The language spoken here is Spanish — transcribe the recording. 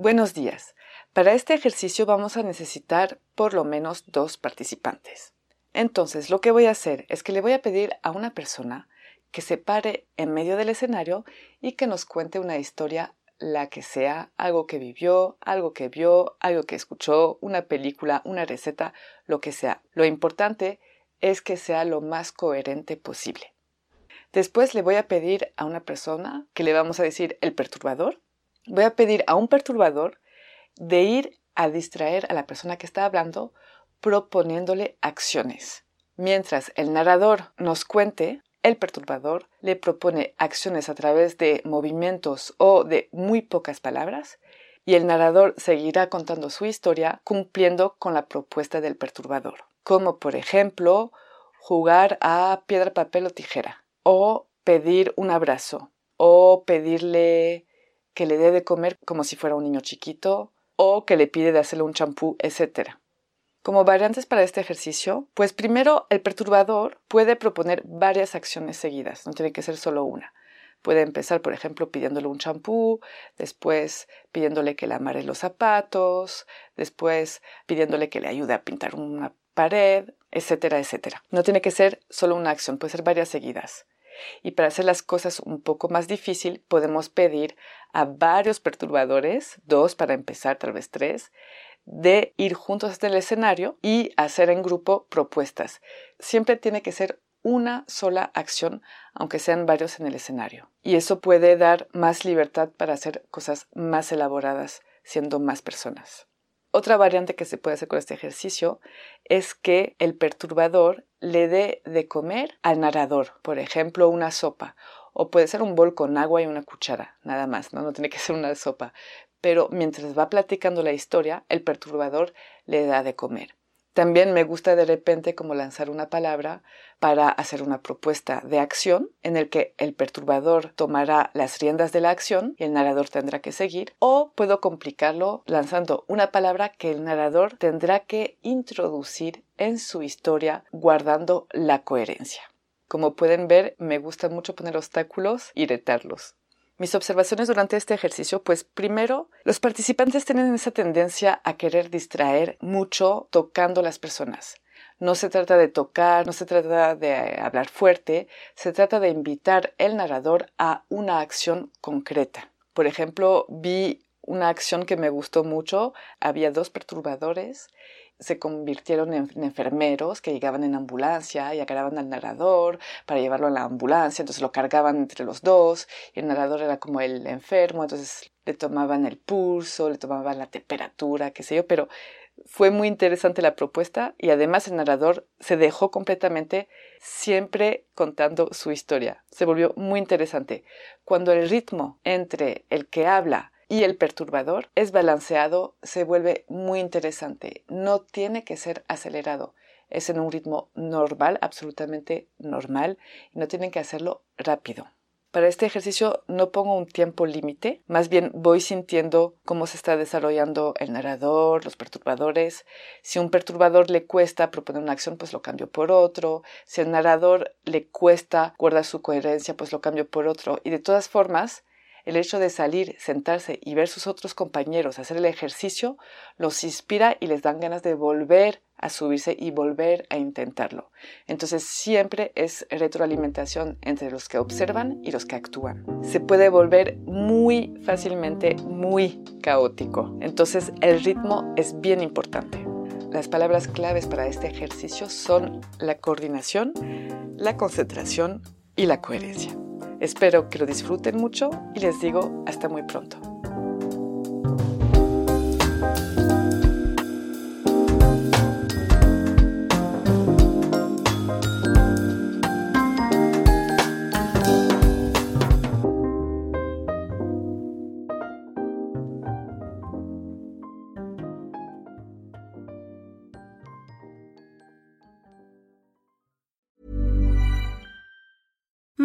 Buenos días. Para este ejercicio vamos a necesitar por lo menos dos participantes. Entonces, lo que voy a hacer es que le voy a pedir a una persona que se pare en medio del escenario y que nos cuente una historia, la que sea, algo que vivió, algo que vio, algo que escuchó, una película, una receta, lo que sea. Lo importante es que sea lo más coherente posible. Después le voy a pedir a una persona que le vamos a decir el perturbador voy a pedir a un perturbador de ir a distraer a la persona que está hablando proponiéndole acciones. Mientras el narrador nos cuente, el perturbador le propone acciones a través de movimientos o de muy pocas palabras y el narrador seguirá contando su historia cumpliendo con la propuesta del perturbador, como por ejemplo jugar a piedra, papel o tijera, o pedir un abrazo, o pedirle que le dé de comer como si fuera un niño chiquito o que le pide de hacerle un champú, etc. Como variantes para este ejercicio, pues primero el perturbador puede proponer varias acciones seguidas, no tiene que ser solo una. Puede empezar, por ejemplo, pidiéndole un champú, después pidiéndole que le amare los zapatos, después pidiéndole que le ayude a pintar una pared, etcétera, etcétera. No tiene que ser solo una acción, puede ser varias seguidas. Y para hacer las cosas un poco más difícil, podemos pedir a varios perturbadores, dos para empezar, tal vez tres, de ir juntos hasta el escenario y hacer en grupo propuestas. Siempre tiene que ser una sola acción, aunque sean varios en el escenario. Y eso puede dar más libertad para hacer cosas más elaboradas, siendo más personas. Otra variante que se puede hacer con este ejercicio es que el perturbador le dé de comer al narrador, por ejemplo, una sopa, o puede ser un bol con agua y una cuchara, nada más, no, no tiene que ser una sopa, pero mientras va platicando la historia, el perturbador le da de comer. También me gusta de repente como lanzar una palabra para hacer una propuesta de acción en el que el perturbador tomará las riendas de la acción y el narrador tendrá que seguir o puedo complicarlo lanzando una palabra que el narrador tendrá que introducir en su historia guardando la coherencia. Como pueden ver, me gusta mucho poner obstáculos y retarlos. Mis observaciones durante este ejercicio, pues primero, los participantes tienen esa tendencia a querer distraer mucho tocando las personas. No se trata de tocar, no se trata de hablar fuerte, se trata de invitar el narrador a una acción concreta. Por ejemplo, vi una acción que me gustó mucho. Había dos perturbadores se convirtieron en, enfermeros que llegaban en ambulancia y agarraban al narrador para llevarlo a la ambulancia, entonces lo cargaban entre los dos y el narrador era como el enfermo, entonces le tomaban el pulso, le tomaban la temperatura, qué sé yo, pero fue muy interesante la propuesta y además el narrador se dejó completamente siempre contando su historia. Se volvió muy interesante. Cuando el ritmo entre el que habla y el perturbador es balanceado, se vuelve muy interesante. No tiene que ser acelerado. Es en un ritmo normal, absolutamente normal, no tienen que hacerlo rápido. Para este ejercicio no pongo un tiempo límite, más bien voy sintiendo cómo se está desarrollando el narrador, los perturbadores. Si un perturbador le cuesta proponer una acción, pues lo cambio por otro. Si al narrador le cuesta guardar su coherencia, pues lo cambio por otro. Y de todas formas, el hecho de salir, sentarse y ver sus otros compañeros hacer el ejercicio los inspira y les dan ganas de volver a subirse y volver a intentarlo. Entonces siempre es retroalimentación entre los que observan y los que actúan. Se puede volver muy fácilmente muy caótico. Entonces el ritmo es bien importante. Las palabras claves para este ejercicio son la coordinación, la concentración y la coherencia. Espero que lo disfruten mucho y les digo hasta muy pronto.